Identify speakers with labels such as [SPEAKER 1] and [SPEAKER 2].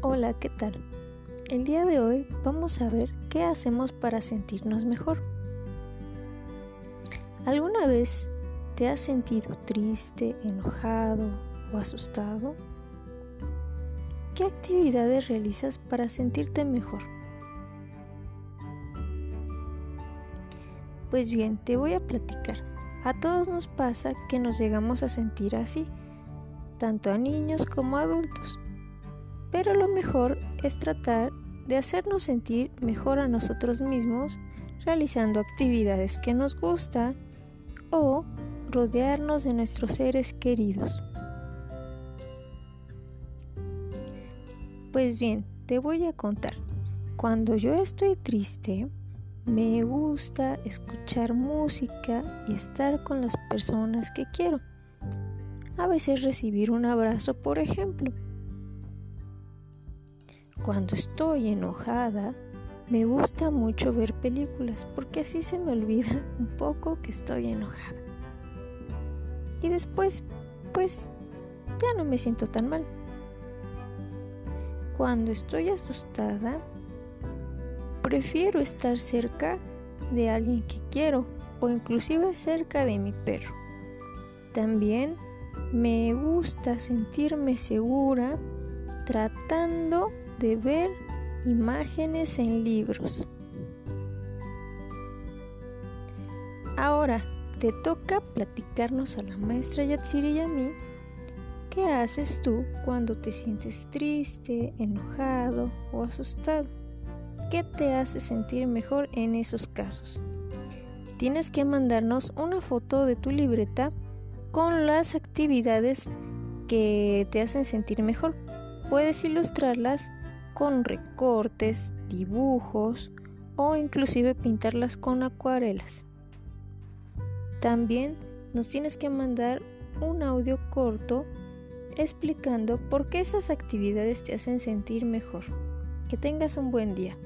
[SPEAKER 1] Hola, ¿qué tal? El día de hoy vamos a ver qué hacemos para sentirnos mejor. ¿Alguna vez te has sentido triste, enojado o asustado? ¿Qué actividades realizas para sentirte mejor? Pues bien, te voy a platicar. A todos nos pasa que nos llegamos a sentir así, tanto a niños como a adultos. Pero lo mejor es tratar de hacernos sentir mejor a nosotros mismos realizando actividades que nos gustan o rodearnos de nuestros seres queridos. Pues bien, te voy a contar. Cuando yo estoy triste, me gusta escuchar música y estar con las personas que quiero. A veces recibir un abrazo, por ejemplo. Cuando estoy enojada, me gusta mucho ver películas porque así se me olvida un poco que estoy enojada. Y después, pues, ya no me siento tan mal. Cuando estoy asustada, prefiero estar cerca de alguien que quiero o inclusive cerca de mi perro. También me gusta sentirme segura tratando de ver imágenes en libros. Ahora te toca platicarnos a la maestra Yatsiri y a mí qué haces tú cuando te sientes triste, enojado o asustado. ¿Qué te hace sentir mejor en esos casos? Tienes que mandarnos una foto de tu libreta con las actividades que te hacen sentir mejor. Puedes ilustrarlas con recortes, dibujos o inclusive pintarlas con acuarelas. También nos tienes que mandar un audio corto explicando por qué esas actividades te hacen sentir mejor. Que tengas un buen día.